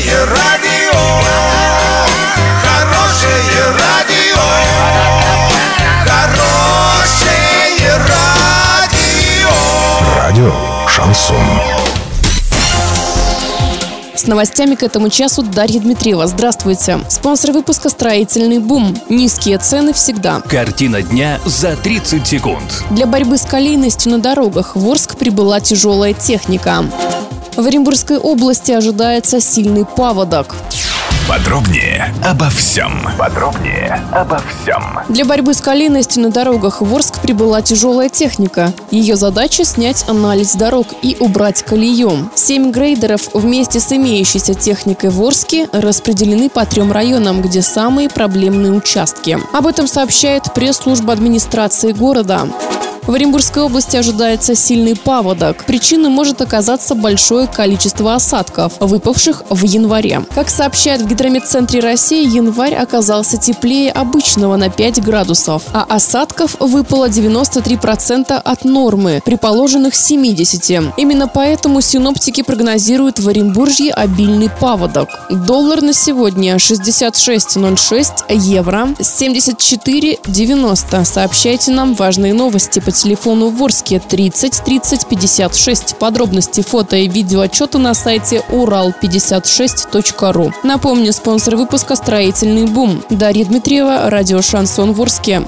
Хорошее радио, хорошее радио, хорошее радио. Радио Шансон. С новостями к этому часу Дарья Дмитриева. Здравствуйте. Спонсор выпуска «Строительный бум». Низкие цены всегда. Картина дня за 30 секунд. Для борьбы с колейностью на дорогах в Орск прибыла тяжелая техника. В Оренбургской области ожидается сильный паводок. Подробнее обо всем. Подробнее обо всем. Для борьбы с колейностью на дорогах в Орск прибыла тяжелая техника. Ее задача – снять анализ дорог и убрать колею. Семь грейдеров вместе с имеющейся техникой в Орске распределены по трем районам, где самые проблемные участки. Об этом сообщает пресс-служба администрации города. В Оренбургской области ожидается сильный паводок. Причиной может оказаться большое количество осадков, выпавших в январе. Как сообщают в Гидрометцентре России, январь оказался теплее обычного на 5 градусов, а осадков выпало 93% от нормы, при положенных 70. Именно поэтому синоптики прогнозируют в Оренбуржье обильный паводок. Доллар на сегодня 66.06, евро 74.90. Сообщайте нам важные новости по телефону в Орске 30 30 56. Подробности фото и видео отчета на сайте урал56.ру. Напомню, спонсор выпуска «Строительный бум». Дарья Дмитриева, радио «Шансон Ворске».